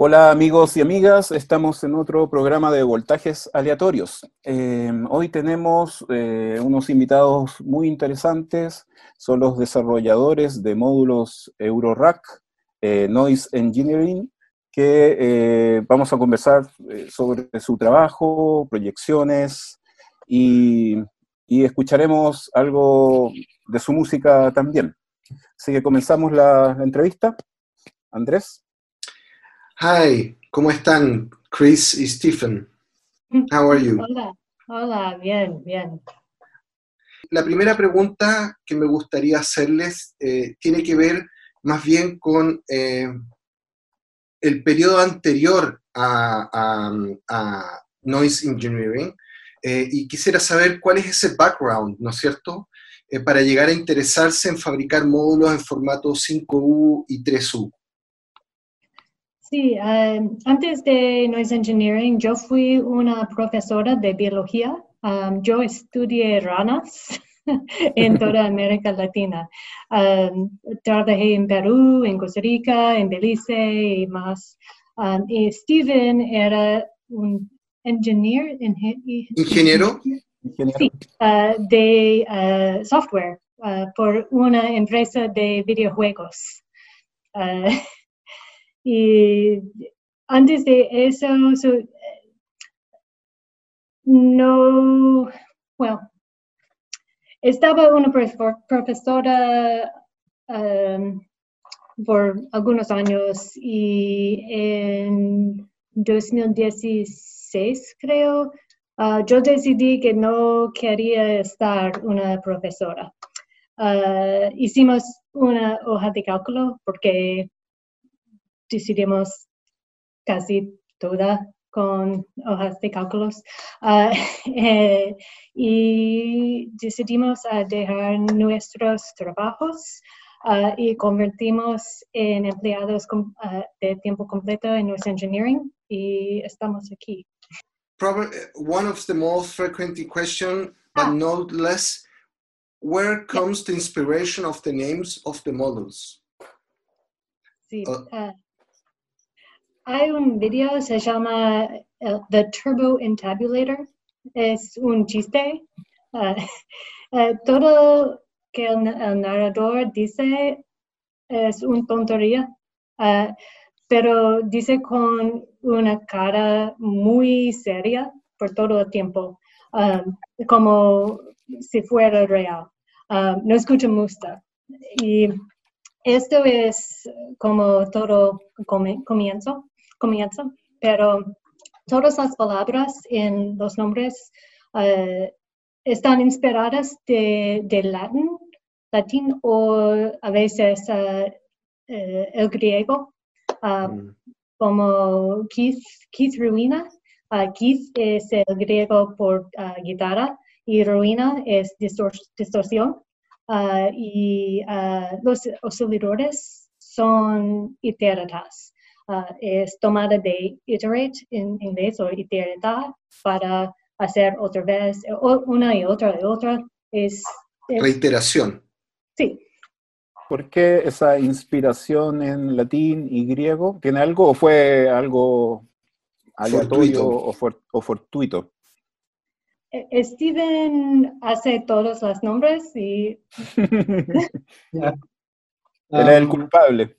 Hola amigos y amigas, estamos en otro programa de voltajes aleatorios. Eh, hoy tenemos eh, unos invitados muy interesantes, son los desarrolladores de módulos Eurorack, eh, Noise Engineering, que vamos a conversar sobre su trabajo, proyecciones y, y escucharemos algo de su música también. Así que comenzamos la entrevista. Andrés. Hi, ¿cómo están Chris y Stephen? How are you? Hola, hola, bien, bien. La primera pregunta que me gustaría hacerles eh, tiene que ver más bien con eh, el periodo anterior a, Noise Engineering eh, y quisiera saber cuál es ese background, ¿no es cierto? para llegar a interesarse en fabricar módulos en formato 5U y 3U. Sí, em, antes de Noise Engineering, yo fui una profesora de biología. yo estudié ranas en toda América Latina. trabajé en Perú, en Costa Rica, en Belice y más. y Steven era un ingeniero. ¿Ingeniero? Sí, ah, de ah, software ah, por una empresa de videojuegos. Y antes de eso, no, bueno, estaba una profesora um, por algunos años y en 2016 creo, uh, yo decidí que no quería estar una profesora. Uh, hicimos una hoja de cálculo porque decidimos casi toda con hojas de cálculos eh, y decidimos ah, dejar nuestros trabajos ah, y convertimos en empleados de tiempo completo en nuestro engineering y estamos aquí. Probably eh, one of the most frequent questions, but not less, where comes the inspiration of the names of the models? Sí, uh, hay un video, se llama uh, The Turbo Intabulator. Es un chiste. Uh, todo que el, narrador dice es una tontería, pero dice con una cara muy seria por todo el tiempo, como si fuera real. No escucha música. Y esto es como todo comienzo comienzo, pero todas las palabras en los nombres eh, están inspiradas de, latín, latín o a veces eh, eh, el griego, ah, mm. como Keith, Keith Ruina. Uh, Keith es el griego por ah, guitarra y ruina es distorsión. y los osciladores son iteratas. Uh, es tomada de iterate en inglés o iterar para hacer otra vez, una y otra y otra. Es, Reiteración. Sí. ¿Por qué esa inspiración en latín y griego? ¿Tiene algo o fue algo aleatorio o, fortuito? E, Steven hace todos los nombres y... Era el um, culpable.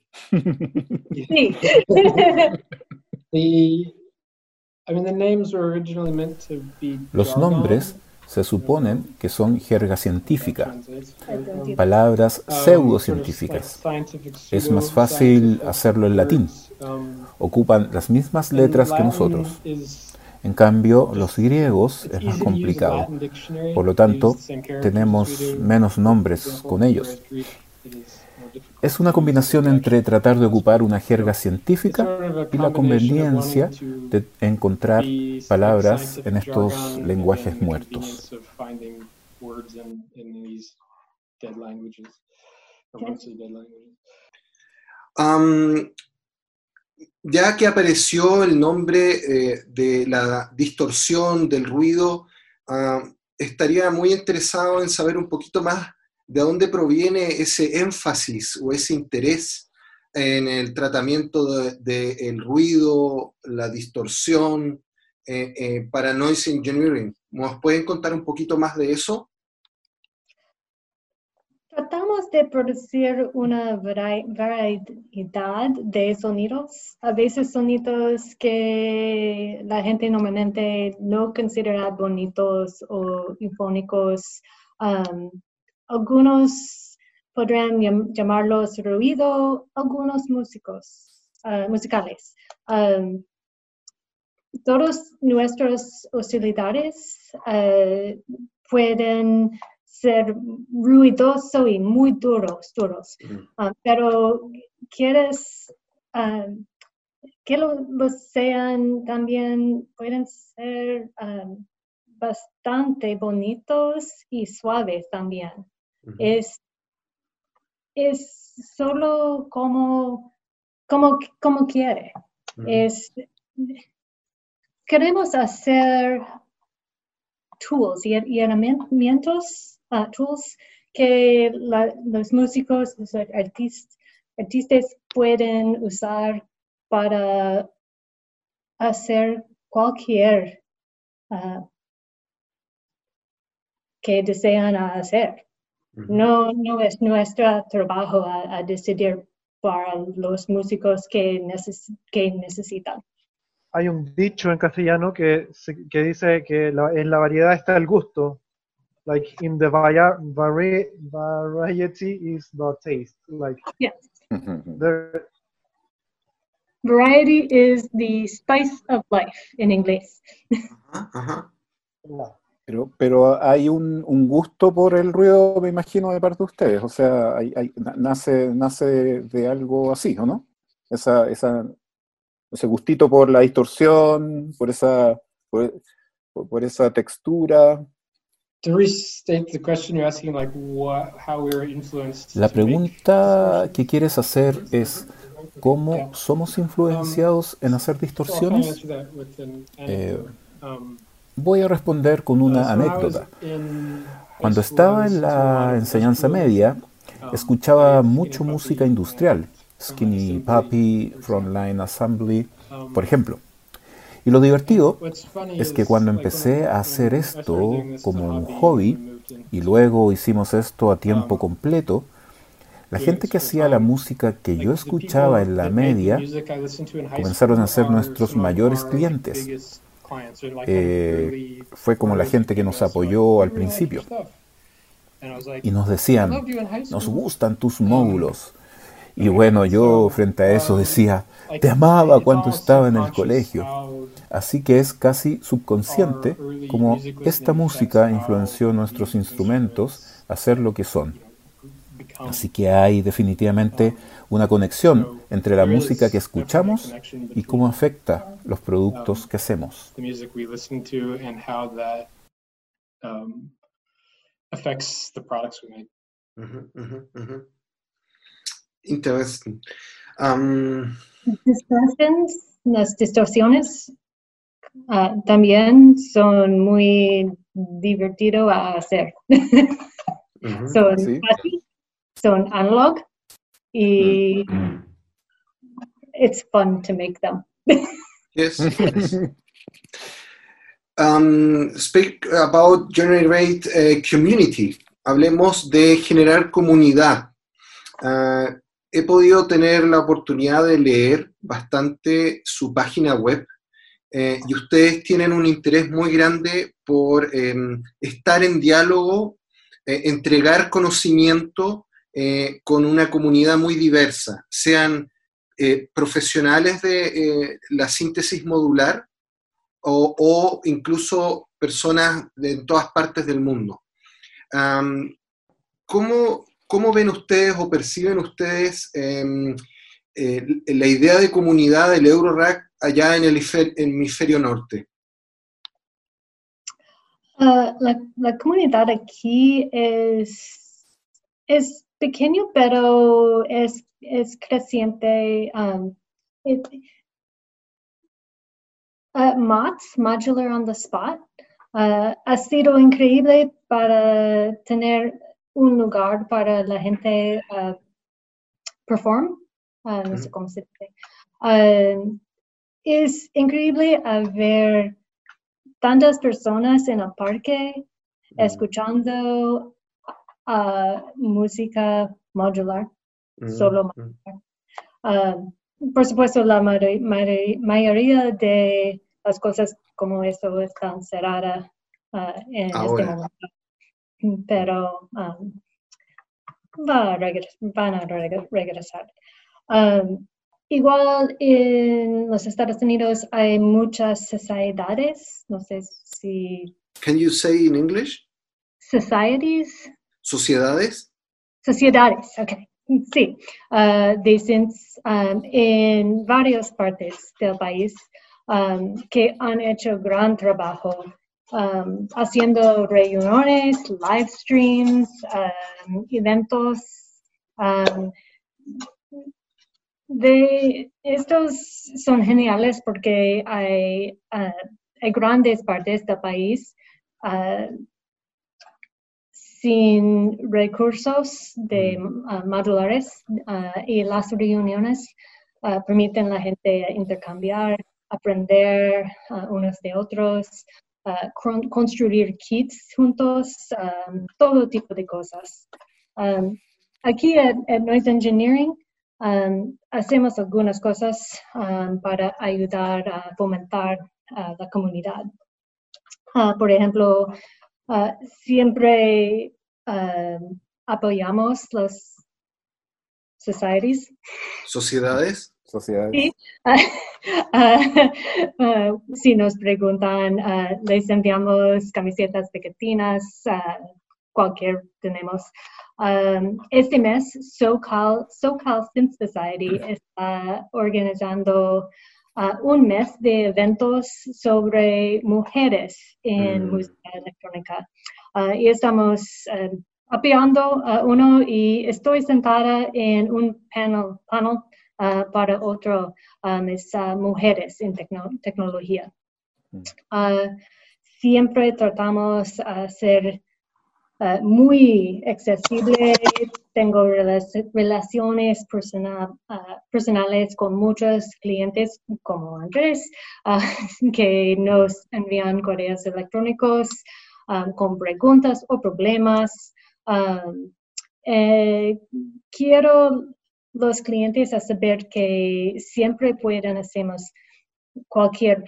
Los nombres se suponen que son jerga científica, palabras um, pseudocientíficas. Es más fácil hacerlo en latín. Um, Ocupan las mismas letras que nosotros. En cambio, los griegos es más complicado. Por lo tanto, tenemos menos nombres con ellos. Es una combinación entre tratar de ocupar una jerga científica y la conveniencia de encontrar palabras en estos lenguajes muertos. ya que apareció el nombre eh, de la distorsión del ruido, estaría muy interesado en saber un poquito más de dónde proviene ese énfasis o ese interés en el tratamiento del de, ruido, la distorsión, eh, eh, para noise engineering. ¿Nos pueden contar un poquito más de eso? Tratamos de producir una variedad de sonidos, a veces sonidos que la gente normalmente no considera bonitos o infónicos. Algunos podrían llamarlos ruido, algunos músicos, uh, musicales. Um, todos nuestros osciladores uh, pueden ser ruidoso y muy duros, duros. Uh, pero quieres um, que los sean también, pueden ser um, bastante bonitos y suaves también. Es, es solo como, como, como quiere. Es, queremos hacer tools y, herramientas, uh, tools que los músicos, los artistas, artistas pueden usar para hacer cualquier uh, que desean hacer. No, no es nuestro trabajo a, decidir para los músicos que, que necesitan. Hay un dicho en castellano que, que dice que en la variedad está el gusto. Like in the variety is the taste. Like yes. Variety is the spice of life in inglés. Pero, pero hay un, un, gusto por el ruido, me imagino, de parte de ustedes. O sea, hay, hay, nace, nace de, algo así, ¿o no? Esa, esa, ese gustito por la distorsión, por esa, por, por esa textura. La pregunta que quieres hacer es cómo somos influenciados en hacer distorsiones. Eh, Voy a responder con una anécdota. Cuando estaba en la enseñanza media, escuchaba mucho música industrial, Skinny Puppy, Frontline Assembly, por ejemplo. Y lo divertido es que cuando empecé a hacer esto como un hobby y luego hicimos esto a tiempo completo, la gente que hacía la música que yo escuchaba en la media comenzaron a ser nuestros mayores clientes. Eh, fue como la gente que nos apoyó al principio. Y nos decían, nos gustan tus módulos. Y bueno, yo frente a eso decía, te amaba cuando estaba en el colegio. Así que es casi subconsciente como esta música influenció nuestros instrumentos a ser lo que son. Así que hay definitivamente una conexión entre la música que escuchamos y cómo afecta los productos que hacemos. Interesante. las distorsiones ah, también son muy divertido a hacer. son son analog y mm. it's fun to make them. yes. yes. Um, speak about generate a community. Hablemos de generar comunidad. Uh, he podido tener la oportunidad de leer bastante su página web eh, y ustedes tienen un interés muy grande por eh, estar en diálogo, eh, entregar conocimiento eh, con una comunidad muy diversa, sean eh, profesionales de eh, la síntesis modular o, incluso personas de todas partes del mundo. ¿cómo, ¿cómo, ven ustedes o perciben ustedes em, la idea de comunidad del Eurorack allá en el hemisferio norte? Ah, la, la, comunidad aquí es, es pequeño, pero es, es creciente. Um, it, uh, MOTS, Modular on the Spot, uh, ha sido increíble para tener un lugar para la gente uh, perform uh, no sé cómo se dice. Uh, es increíble ver tantas personas en el parque escuchando música modular, solo modular. por supuesto, la mayoría de las cosas como esto están cerradas en este momento pero um, va a van a regresar. Um, igual en los Estados Unidos hay muchas sociedades, no sé si... Can you say in English? Societies. Sociedades. Sociedades, ok. Sí, uh, um, en varias partes del país um, que han hecho gran trabajo um, haciendo reuniones, live streams, eventos. De estos son geniales porque hay, uh, hay grandes partes del país uh, sin recursos de uh, modulares y las reuniones permiten a la gente intercambiar, aprender unos de otros, construir kits juntos, um, todo tipo de cosas. Um, aquí en, Noise Engineering um, hacemos algunas cosas para ayudar a fomentar la comunidad. Por ejemplo, siempre apoyamos las societies. ¿Sociedades? sociedades. Ah, si nos preguntan, uh, les enviamos camisetas pequeñas, cualquier tenemos. Um, este mes, SoCal, SoCal Synth Society está organizando uh, un mes de eventos sobre mujeres en mm. música electrónica. Uh, y estamos apoyando a uno y estoy sentada en un panel, panel Ah, para otro um, es uh, mujeres en tecnología. Mm. Ah, siempre tratamos de ser muy accesible. Tengo relaciones personales con muchos clientes como Andrés, que nos envían correos electrónicos con preguntas o problemas. Eh, quiero los clientes a saber que siempre pueden hacernos cualquier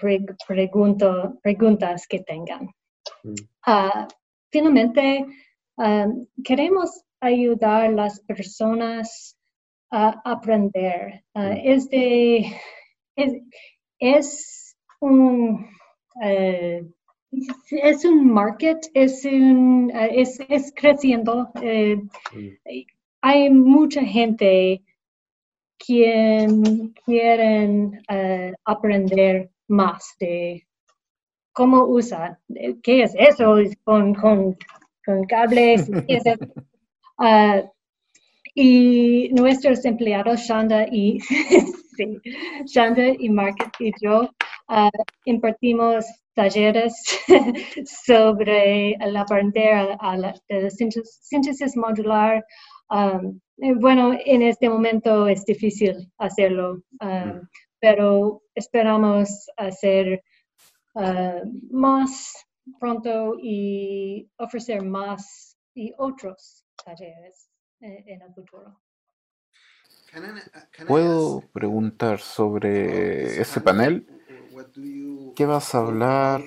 pregunta, preguntas que tengan. Mm. Ah, finalmente, um, queremos ayudar a las personas a aprender. Mm. es, de, es, un... Eh, es un market, es, un, eh, es, es creciendo. Eh, hay mucha gente quien quieren uh, aprender más de cómo usar, qué es eso con, con, con cables, uh, y nuestros empleados, Shanda y, sí, Shanda y Market y yo, uh, impartimos talleres sobre el aprender a, a la, síntesis modular, um, bueno, en este momento es difícil hacerlo, um, mm. pero esperamos hacer uh, más pronto y ofrecer más y otros talleres eh, en el futuro. ¿Puedo preguntar sobre ese panel? ¿Qué vas a hablar?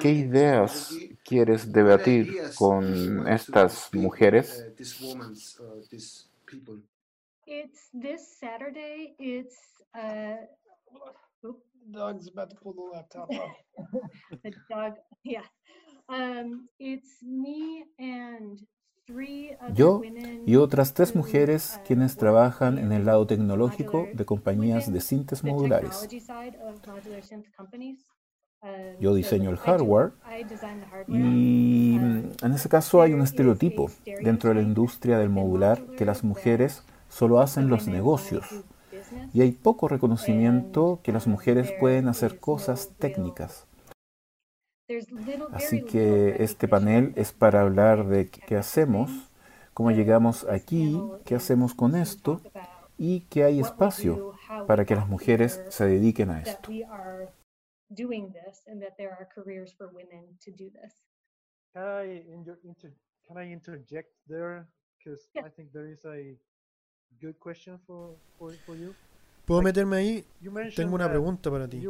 ¿Qué ideas quieres debatir con estas mujeres? people? It's this Saturday. It's uh. Dog's about to pull the laptop off. the dog, yeah. Um, it's me and Yo y otras tres mujeres uh, quienes trabajan en el lado tecnológico de compañías de cintas modulares. Yo diseño el hardware y en ese caso hay un estereotipo dentro de la industria del modular que las mujeres solo hacen los negocios y hay poco reconocimiento que las mujeres pueden hacer cosas técnicas. Así que este panel es para hablar de qué hacemos, cómo llegamos aquí, qué hacemos con esto y que hay espacio para que las mujeres se dediquen a esto. ¿Puedo meterme ahí? Tengo una pregunta para ti.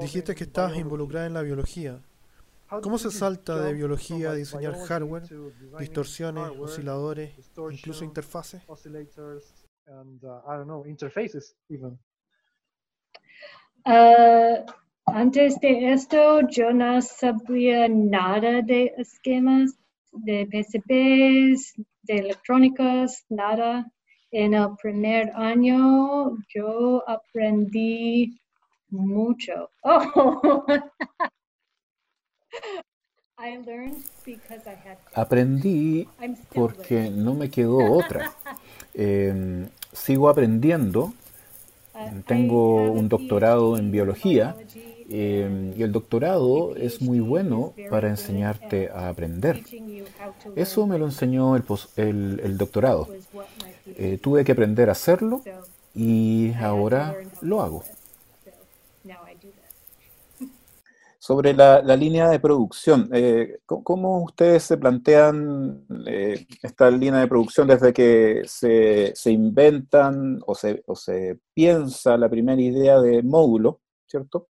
Dijiste que estabas involucrada en la biología. ¿Cómo se salta de biología a diseñar hardware, distorsiones, osciladores, incluso interfaces? Uh, antes de esto, yo no sabía nada de esquemas, de PCBs, de electrónicas, nada. En el primer año yo aprendí mucho. Oh. Aprendí porque no me quedó otra. Em, sigo aprendiendo. Uh, Tengo un doctorado en biología em, y el doctorado es muy bueno para enseñarte a aprender. Eso me lo enseñó el, el, doctorado. Eh, tuve que aprender a hacerlo y ahora lo hago. Sobre la, línea de producción, eh, ¿cómo ustedes se plantean eh, esta línea de producción desde que se, inventan o se, o se, piensa la primera idea de módulo, ¿cierto?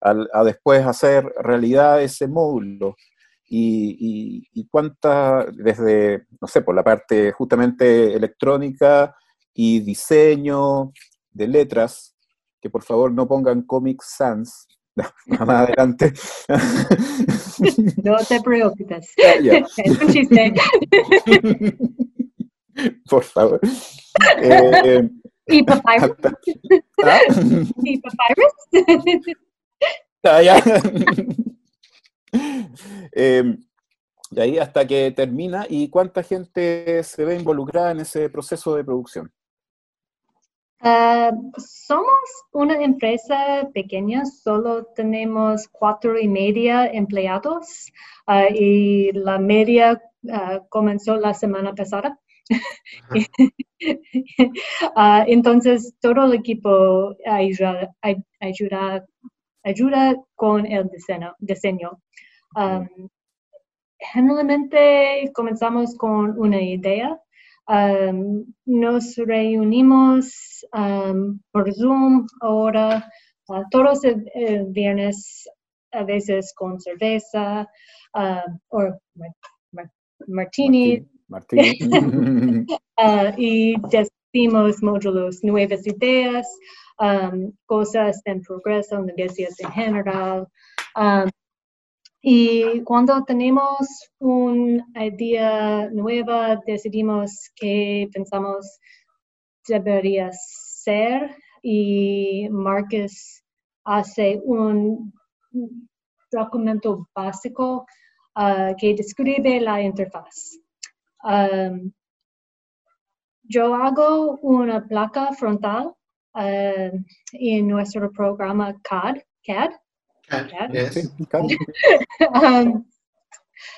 a después hacer realidad ese módulo. Y, y, cuánta, desde, no sé, por la parte justamente electrónica y diseño de letras, que por favor no pongan Comic Sans, más adelante. No te preocupes. Es un chiste. Por favor. Eh, ¿Y papyrus? ¿Ah? ¿Y papyrus? Ah, ya. Eh, y ahí hasta que termina, ¿y cuánta gente se ve involucrada en ese proceso de producción? Uh, somos una empresa pequeña, solo tenemos cuatro y media empleados uh, y la media uh, comenzó la semana pasada. entonces, todo el equipo ayuda, ayuda, ayuda con el diseño. diseño. Um, generalmente comenzamos con una idea nos reunimos por Zoom ahora uh, todos el, viernes, a veces con cerveza o martini. Uh, y decimos módulos, nuevas ideas, cosas en progreso, negocios en general. Y cuando tenemos una idea nueva, decidimos qué pensamos debería ser y Marcus hace un documento básico uh, que describe la interfaz. Yo hago una placa frontal uh, en nuestro programa CAD, CAD Um,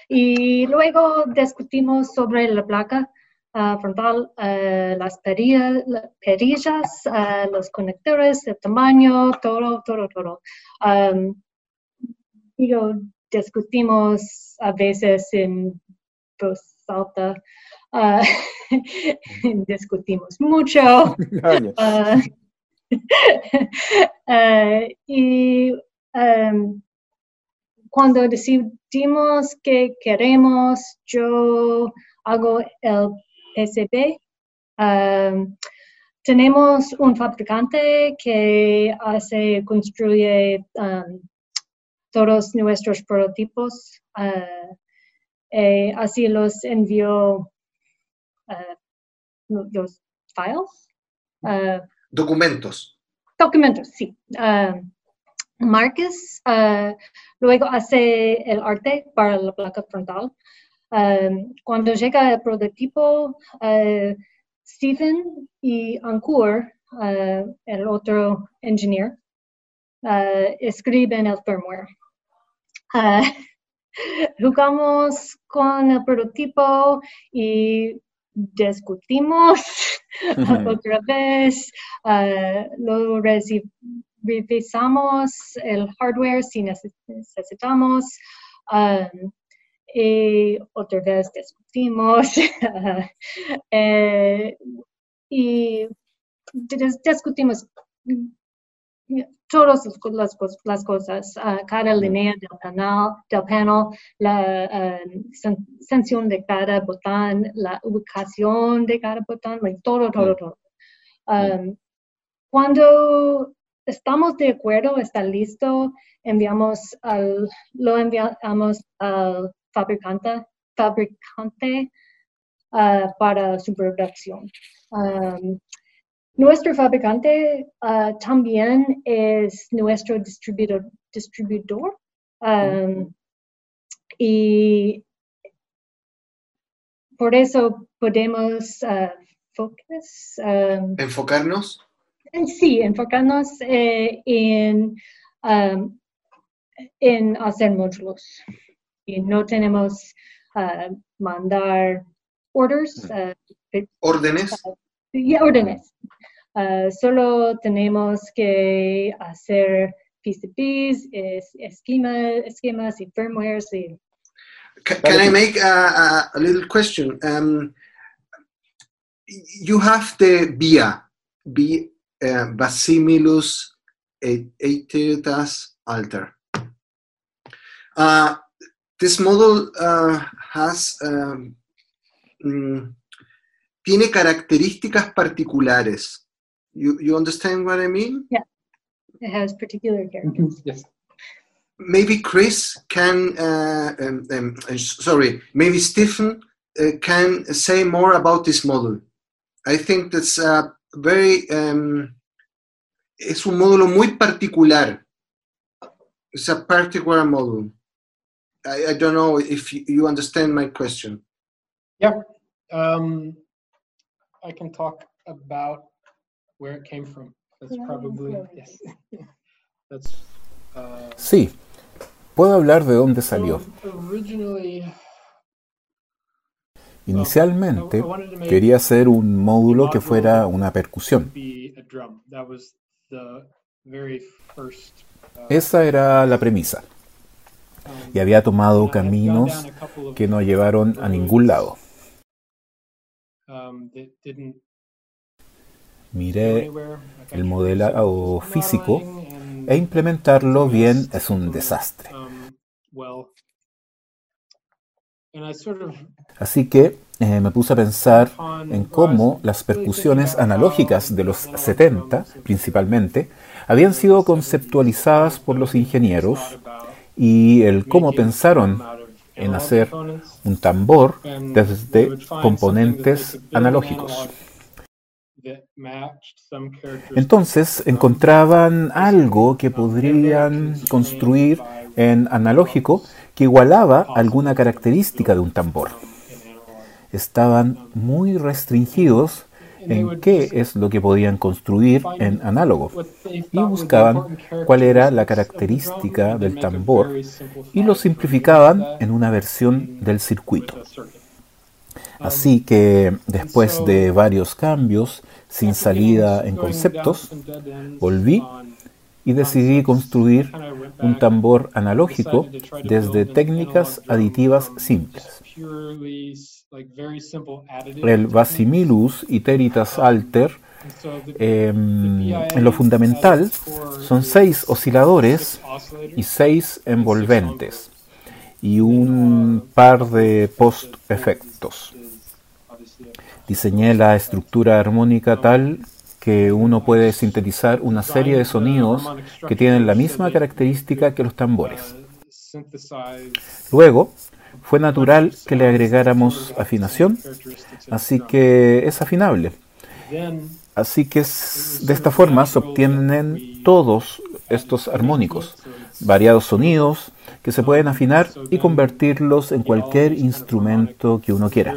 y luego discutimos sobre la placa uh, frontal, uh, las perillas, uh, los conectores, el tamaño, todo, todo, todo. Um, y discutimos a veces en voz alta, discutimos mucho. y Em, cuando decidimos que queremos, yo hago el PCB. Em, tenemos un fabricante que hace, construye um, todos nuestros prototipos. Uh, así los envió uh, los files. Uh, documentos. Documentos, sí. Um, Marcus uh, luego hace el arte para la placa frontal. Um, cuando llega el prototipo, uh, Stephen y Ankur, uh, el otro ingeniero, escriben el firmware. jugamos con el prototipo y discutimos otra vez, lo revisamos el hardware si necesitamos. y otra vez discutimos y discutimos todas las, las cosas, uh, cada línea del canal, del panel, la uh, de cada botón, la ubicación de cada botón, like, todo, todo, todo. Um, cuando estamos de acuerdo, está listo, enviamos al, lo enviamos al fabricante, fabricante uh, para su producción. Um, nuestro fabricante uh, también es nuestro distribuidor, distribuidor um, y por eso podemos uh, focus, enfocarnos. Sí, enfocarnos eh, en, um, en hacer módulos. Y no tenemos uh, mandar orders. órdenes. y órdenes. Uh, solo tenemos que hacer PCBs, es, esquema, esquemas y firmware. Y... Can, can I make a, a, a little question? Um, you have the BIA, B, uh, Basimilus Aeteritas alter. Uh, this model uh, has um, mm, tiene características particulares. You, you understand what I mean? Yeah, it has particular characters. yes. Maybe Chris can, uh, um, um, uh, sorry, maybe Stephen uh, can say more about this model. I think that's a very, um, es un módulo muy particular. It's a particular model. I, I don't know if you, you understand my question. Yeah. Um, I can talk about where it came from. That's probably yes. That's. Uh, sí, puedo hablar de dónde salió. Inicialmente quería hacer un módulo que fuera una percusión. Esa era la premisa. Y había tomado caminos que no llevaron a ningún lado. Miré el modelo físico e implementarlo bien es un desastre. Así que eh, me puse a pensar en cómo las percusiones analógicas de los 70, principalmente, habían sido conceptualizadas por los ingenieros y el cómo pensaron en hacer un tambor desde componentes analógicos. Entonces encontraban algo que podrían construir en analógico que igualaba alguna característica de un tambor. Estaban muy restringidos en qué es lo que podían construir en análogo y buscaban cuál era la característica del tambor y lo simplificaban en una versión del circuito. Así que después de varios cambios sin salida en conceptos, volví y decidí construir un tambor analógico desde técnicas aditivas simples. El Basimilus Iteritas Alter, em, en lo fundamental, son seis osciladores y seis envolventes y un par de post-efectos. Diseñé la estructura armónica tal que uno puede sintetizar una serie de sonidos que tienen la misma característica que los tambores. Luego, fue natural que le agregáramos afinación, así que es afinable. Así que de esta forma se obtienen todos estos armónicos, variados sonidos que se pueden afinar y convertirlos en cualquier instrumento que uno quiera.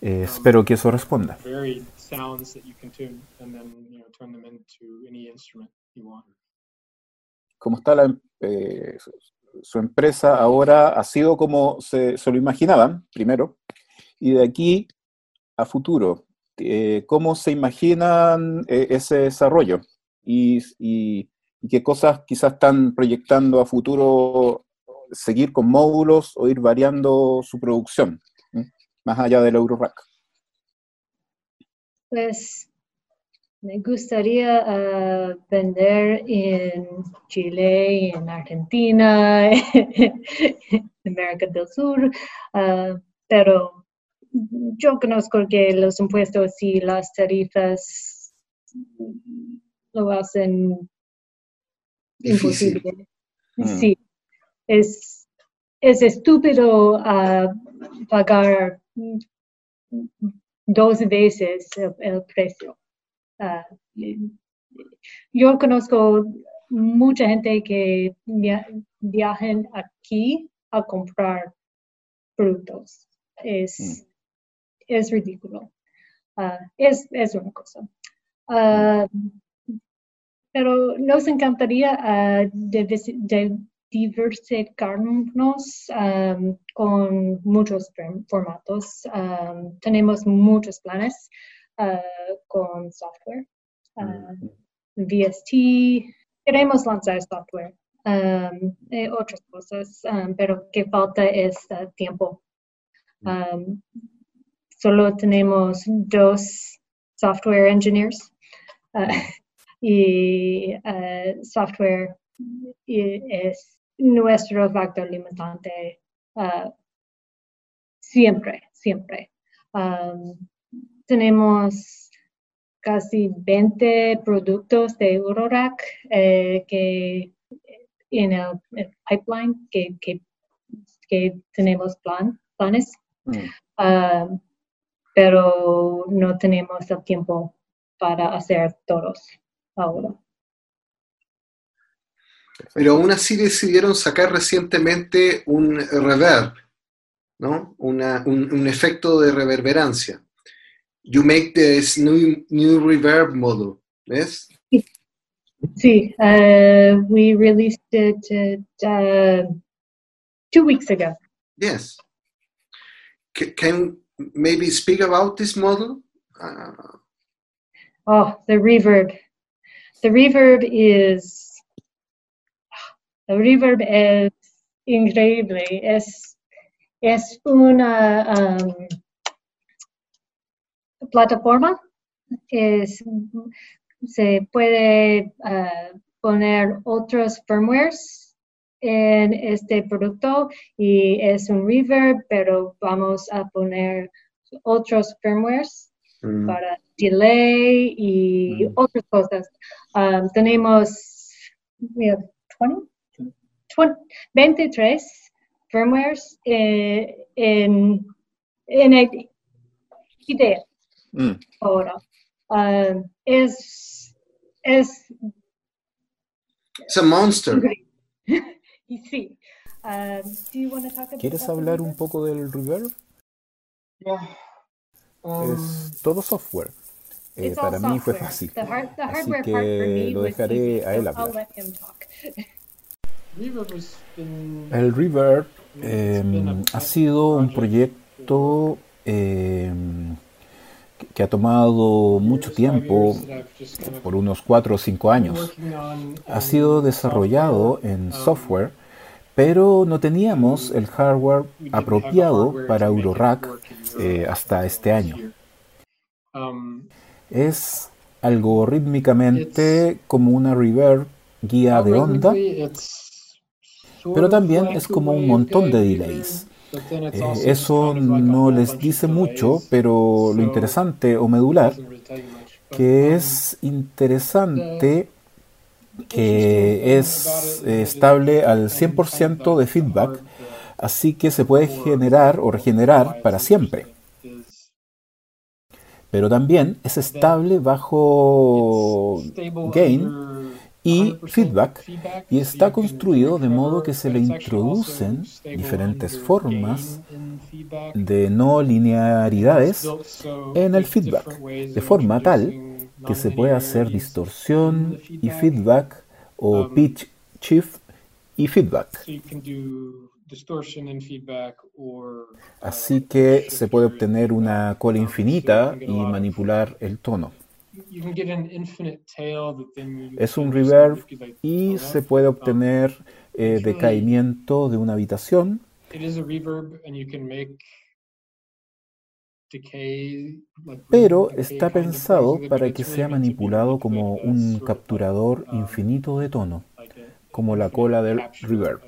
Eh, espero que eso responda. ¿Cómo está la, eh, su empresa ahora? Ha sido como se, lo imaginaban, primero, y de aquí a futuro, eh, ¿cómo se imaginan eh, ese desarrollo? Y, y, qué cosas quizás están proyectando a futuro seguir con módulos o ir variando su producción, más allá del Eurorack? Pues me gustaría ah, vender en Chile, en Argentina, en América del Sur, ah, pero yo conozco que los impuestos y las tarifas lo hacen imposible. Mm. Sí, es, es estúpido ah, pagar dos veces el precio. Ah, yo conozco mucha gente que viajan aquí a comprar productos. Es, mm. es ridículo. Ah, es, es, una cosa. Uh, pero nos encantaría de, diversificarnos con muchos formatos. tenemos muchos planes. Uh, con software. Uh, VST, queremos lanzar software, um, eh, otras cosas, um, pero que falta es uh, tiempo. Um, solo tenemos dos software engineers y software es nuestro factor limitante siempre, siempre. Tenemos casi 20 productos de Eurorack eh, que en el, pipeline que, que, tenemos plan, planes, mm. ah, pero no tenemos el tiempo para hacer todos ahora. Pero aún así decidieron sacar recientemente un reverb, ¿no? un, un, efecto de reverberancia you make this new new reverb model, yes? See, uh, we released it uh, two weeks ago. Yes. C can maybe speak about this model? Uh, oh, the reverb. The reverb is reverb is increíble. Es es una um, plataforma. Es, se puede uh, poner otros firmwares en este producto y es un reverb, pero vamos a poner otros firmwares mm. para delay y mm. otras cosas. Um, tenemos 20, 23 firmwares eh, en, en idea Mm. Ahora, uh, es, es... Es un monster. sí. Uh, ¿Quieres hablar un poco del reverb? Um, es todo software. Eh, para mí fue fácil. Así que lo dejaré a él hablar. El reverb eh, ha sido un proyecto eh, que ha tomado mucho tiempo, por unos cuatro o cinco años. Ha sido desarrollado en software, pero no teníamos el hardware apropiado para Eurorack eh, hasta este año. Es algorítmicamente como una reverb guía de onda, pero también es como un montón de delays. Eh, eso no les dice mucho, pero lo interesante o medular, que es interesante que es estable al 100% de feedback, así que se puede generar o regenerar para siempre. Pero también es estable bajo gain y feedback y está construido de modo que se le introducen diferentes formas de no linearidades en el feedback, de forma tal que se puede hacer distorsión y feedback o pitch shift y feedback. Así que se puede obtener una cola infinita y manipular el tono. Es un reverb y se puede obtener eh, decaimiento de una habitación. Pero está pensado para que sea manipulado como un capturador infinito de tono, como la cola del reverb.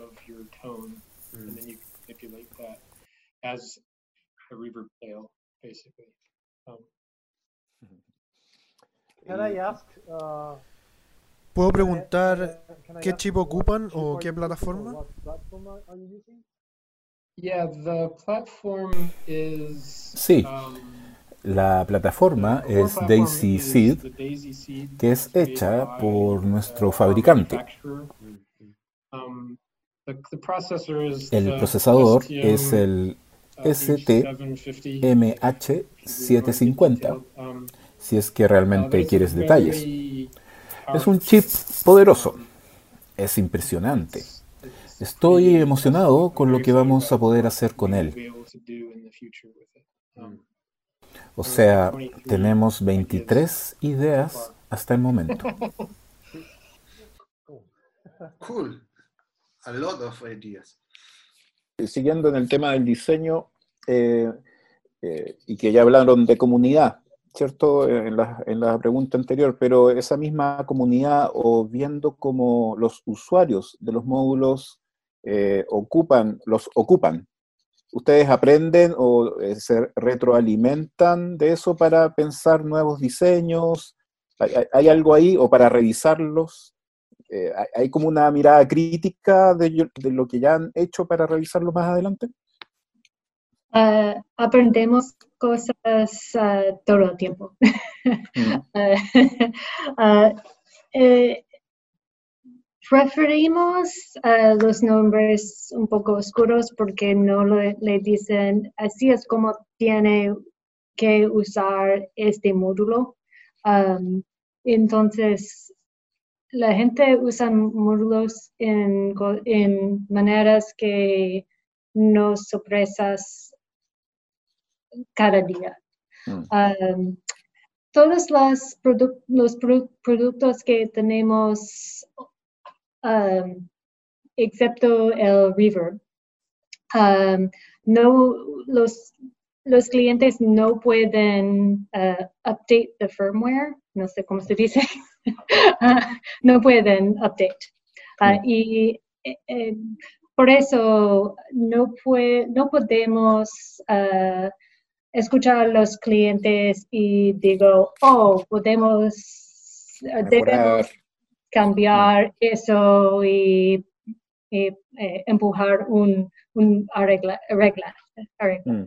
¿Puedo preguntar qué chip ocupan o qué plataforma? Sí, um, la plataforma es Daisy Seed, que es hecha por nuestro fabricante. Um, el procesador es el STMH750, si es que realmente quieres detalles. Es un chip poderoso, es impresionante. Estoy emocionado con lo que vamos a poder hacer con él. O sea, tenemos 23 ideas hasta el momento. Cool. A lot of ideas. Siguiendo en el tema del diseño, eh, eh, y que ya hablaron de comunidad, ¿cierto? En la, en la, pregunta anterior, pero esa misma comunidad o viendo cómo los usuarios de los módulos eh, ocupan, los ocupan. ¿Ustedes aprenden o eh, se retroalimentan de eso para pensar nuevos diseños? ¿Hay, algo ahí o para revisarlos? Eh, ¿Hay como una mirada crítica de, lo que ya han hecho para revisarlo más adelante? Ah, aprendemos cosas ah, todo el tiempo. Mm. Ah, Preferimos uh, los nombres un poco oscuros porque no le, dicen así es como tiene que usar este módulo. Um, entonces, la gente usa módulos en, en maneras que nos sorpresas cada día. Mm. Um, todos los, los productos que tenemos um, excepto el reverb. Um, no, los, los clientes no pueden uh, update the firmware, no sé cómo se dice, uh, no pueden update. Uh, mm. y eh, eh, por eso no, puede, no podemos uh, escuchar a los clientes y digo, oh, podemos, debemos cambiar eso y, eh, empujar un, un arregla, arregla, mm.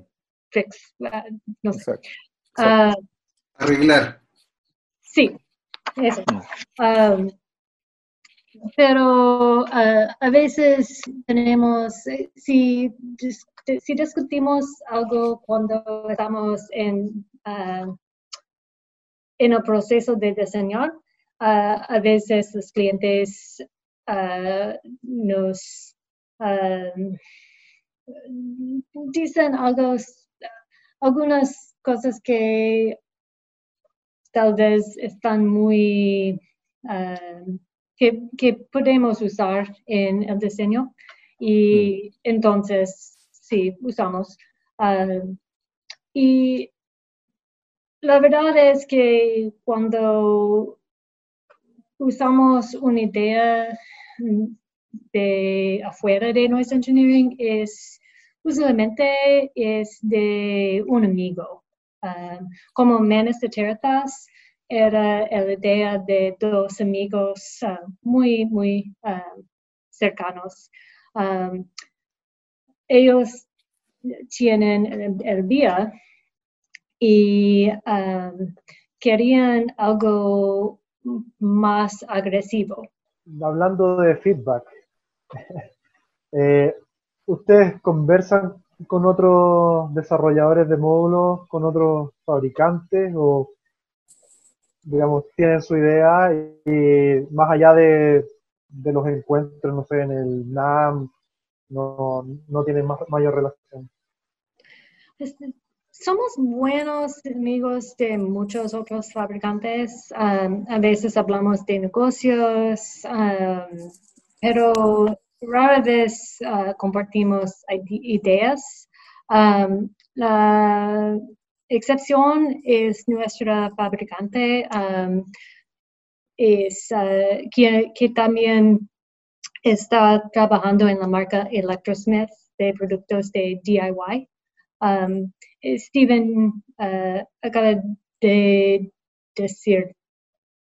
fix, no sé. Uh, Arreglar. Sí, eso. Mm. Um, pero uh, a veces tenemos, eh, si, si discutimos algo cuando estamos en, uh, en el proceso de diseñar, a veces los clientes nos dicen algo, algunas cosas que tal vez están muy, que, que, podemos usar en el diseño y mm. entonces sí, usamos. y la verdad es que cuando usamos una idea de afuera de Noise Engineering es usualmente es de un amigo. Um, como Menes de Terratas era la idea de dos amigos uh, muy, muy um, cercanos. Um, ellos tienen el vía y querían algo más agresivo. Hablando de feedback, eh, ¿ustedes conversan con otros desarrolladores de módulos, con otros fabricantes o, digamos, tienen su idea y, más allá de, los encuentros, no sé, en el NAM no, no tienen mayor relación. Este, somos buenos amigos de muchos otros fabricantes. Um, a veces hablamos de negocios, um, pero rara vez uh, compartimos ideas. Um, la excepción es nuestra fabricante, es, uh, que, también está trabajando en la marca Electrosmith de productos de DIY. Um, Steven uh, acaba de decir,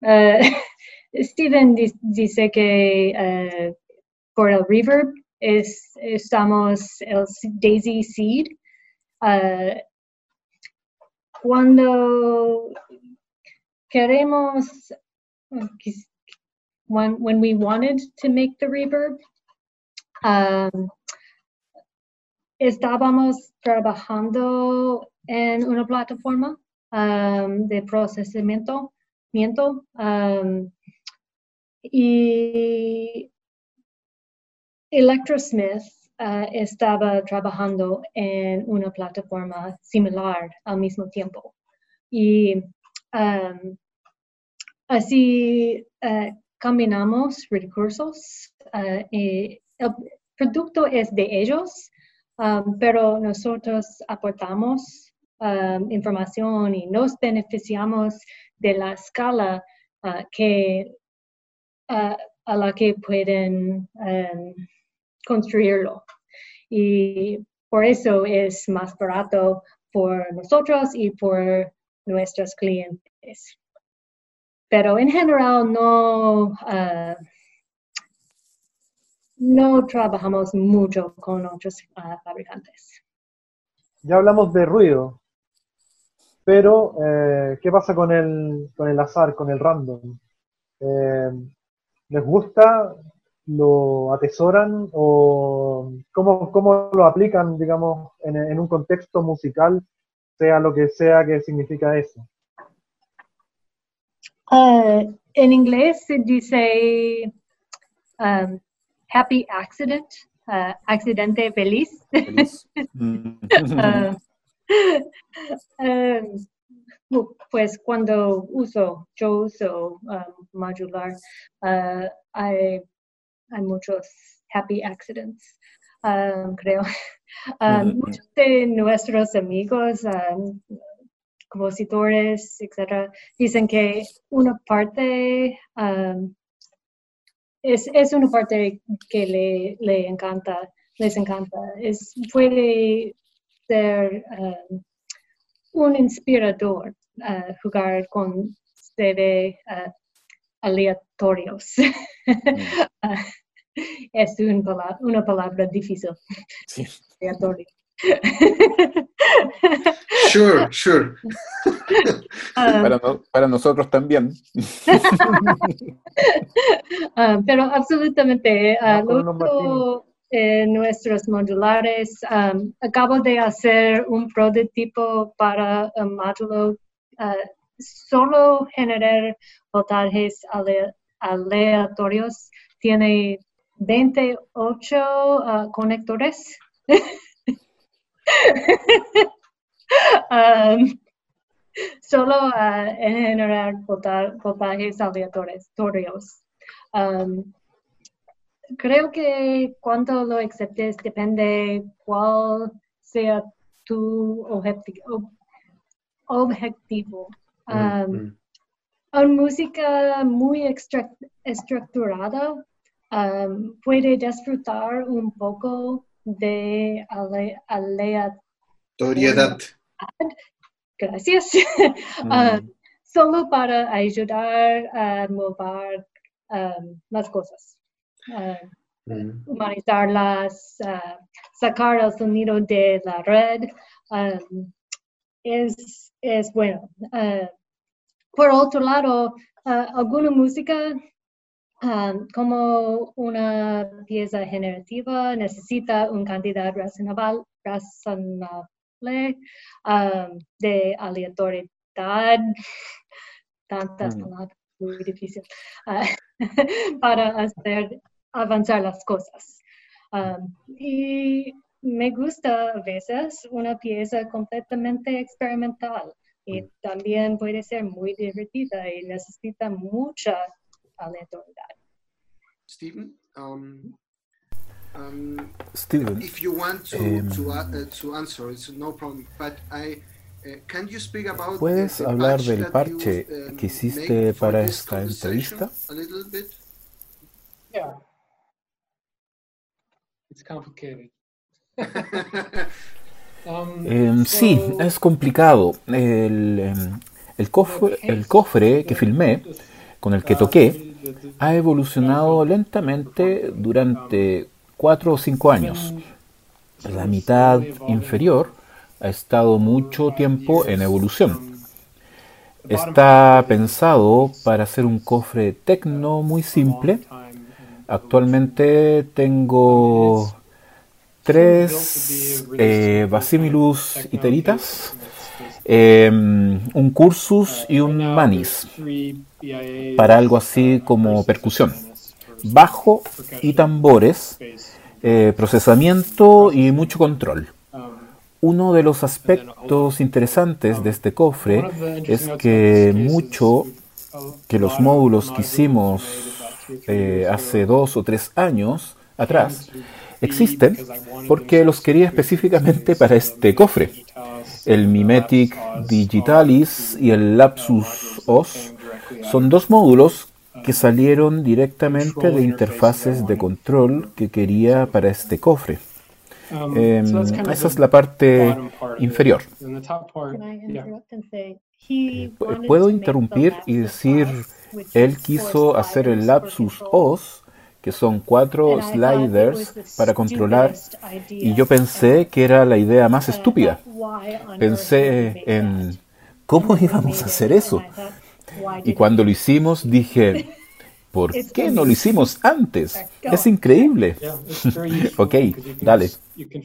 uh, Steven dice que por el reverb es, estamos el Daisy Seed. Cuando queremos, when, when we wanted to make the reverb, um, estábamos trabajando en una plataforma um, de procesamiento um, y Electrosmith uh, estaba trabajando en una plataforma similar al mismo tiempo. Y así uh, combinamos recursos. Y el producto es de ellos, pero nosotros aportamos información y nos beneficiamos de la escala a la que pueden construirlo. Y por eso es más barato por nosotros y por nuestros clientes. Pero en general no, uh, no trabajamos mucho con otros ah, fabricantes. Ya hablamos de ruido, pero eh, ¿qué pasa con el, con el azar, con el random? Eh, ¿Les gusta? ¿Lo atesoran? ¿O cómo, cómo lo aplican, digamos, en, en, un contexto musical, sea lo que sea que significa eso? Uh, en inglés se dice um, happy accident, uh, accidente feliz. feliz. uh, um, pues cuando uso, yo uso um, modular, uh, hay, muchos happy accidents, um, creo. Um, muchos de nuestros amigos, um, compositores, etc., dicen que una parte um, es, es una parte que le, le encanta, les encanta. Es, puede ser um, un inspirador uh, jugar con CV uh, aleatorios. Uh, es un palabra, una palabra difícil. Sí. Aleatorio. Sure, sure. para, para, nosotros también. uh, pero absolutamente, uh, eh, nuestros modulares, um, acabo de hacer un prototipo para un módulo uh, solo generar voltajes ale aleatorios. Tiene 28 conectores. um, solo uh, en general voltajes aleatorios. Um, creo que cuando lo aceptes depende cuál sea tu objetivo. objetivo. Mm, um, mm. Una música muy estructurada um, puede disfrutar un poco de aleatoriedad. Gracias. Ah, mm. solo para ayudar a mover um, las cosas. Uh, mm. Humanizarlas, uh, sacar el sonido de la red. Es, es bueno. por otro lado, alguna música Um, como una pieza generativa necesita una cantidad razonable, razonable um, de aleatoriedad, tantas mm. palabras, muy difícil, uh, para hacer avanzar las cosas. Um, y me gusta a veces una pieza completamente experimental y también puede ser muy divertida y necesita mucha aleatoriedad. Stephen, um, um, Steven, if you want to, em, to, uh, to answer, it's no problem, but I, uh, can you speak about ¿Puedes hablar patch del that parche you, um, que hiciste make for para this esta entrevista? A little bit? Yeah. It's complicated. Um, Em, sí, es complicado. El, em, el cofre, el cofre que filmé, con el que toqué, ha evolucionado lentamente durante cuatro o cinco años. La mitad inferior ha estado mucho tiempo en evolución. Está pensado para ser un cofre tecno muy simple. Actualmente tengo tres eh, Basimilus iteritas, eh, un Cursus y un Manis, para algo así como percusión, bajo y tambores, eh, procesamiento y mucho control. Uno de los aspectos interesantes de este cofre es que mucho que los módulos que hicimos eh, hace dos o tres años atrás existen porque los quería específicamente para este cofre. El Mimetic Digitalis y el Lapsus OS son dos módulos que salieron directamente de interfaces de control que quería para este cofre. Eh, esa es la parte inferior. Wanted Puedo interrumpir y decir, él is quiso hacer el lapsus os, que son cuatro sliders para controlar, y yo pensé que era la idea más estúpida. Pensé en cómo íbamos a hacer eso. Y cuando lo hicimos dije, ¿por qué no lo hicimos antes? Es increíble. Ok, because you can dale. s- you can-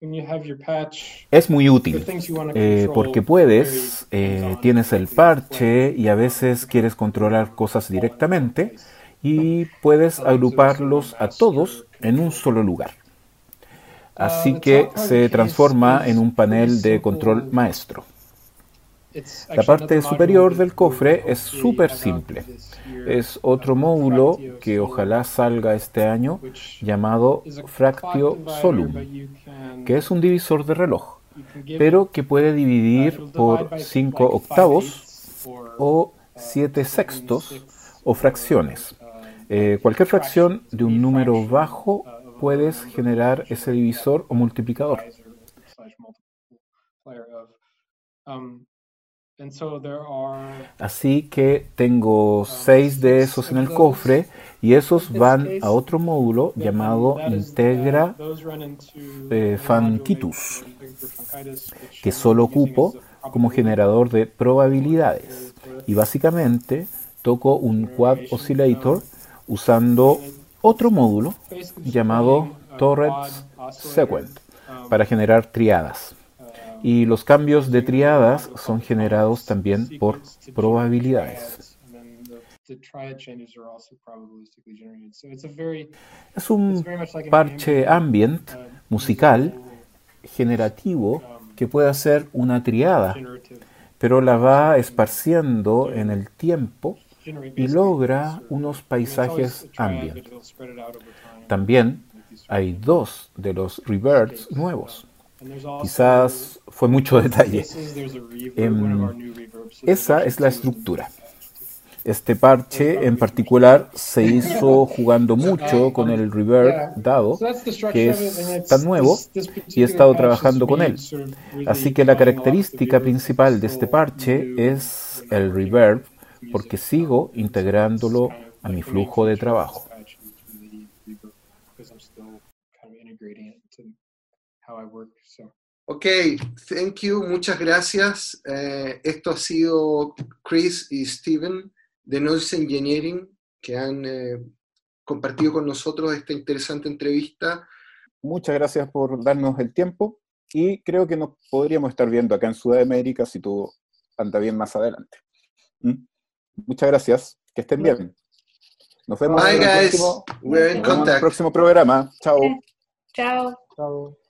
when you have your patch, Es muy útil. things you want to eh, control porque puedes, eh, tienes el parche y a veces quieres controlar cosas directamente y puedes agruparlos a todos en un solo lugar. Así que se transforma en un panel de control maestro. La parte superior del cofre es súper simple. Es otro uh, módulo que ojalá salga este año llamado Fractio Solum, que es un divisor de reloj, pero que puede uh, dividir por by 5 like five octavos o uh, 7 seven sextos o fracciones. uh, Eh, cualquier fracción de un número bajo uh, puedes generar ese divisor o multiplicador. Así que tengo 6 de esos en el cofre y esos van a otro módulo llamado Integra eh, Fanquitus, que solo ocupo como generador de probabilidades. Y básicamente toco un quad oscillator usando otro módulo llamado Torrents Sequent um, para generar triadas. Y los cambios de triadas son generados también por probabilidades. Es un parche ambient musical generativo que puede hacer una triada, pero la va esparciendo en el tiempo y logra unos paisajes ambient. También hay dos de los reverts nuevos. Quizás fue mucho detalle. Em, Esa es la estructura. Este parche en particular se hizo jugando mucho con el reverb dado, que es tan nuevo, y he estado trabajando con él. Así que la característica principal de este parche es el reverb, porque sigo integrándolo a mi flujo de trabajo. how I work. Ok, thank you, muchas gracias. Eh, esto ha sido Chris y Steven de Noise Engineering que han eh, compartido con nosotros esta interesante entrevista. Muchas gracias por darnos el tiempo y creo que nos podríamos estar viendo acá en Sudamérica si todo anda bien más adelante. ¿Mm? Muchas gracias, que estén bien. Nos vemos, Bye, en, el guys. próximo, We're in nos vemos en el próximo programa. Chao. Chao. Chao.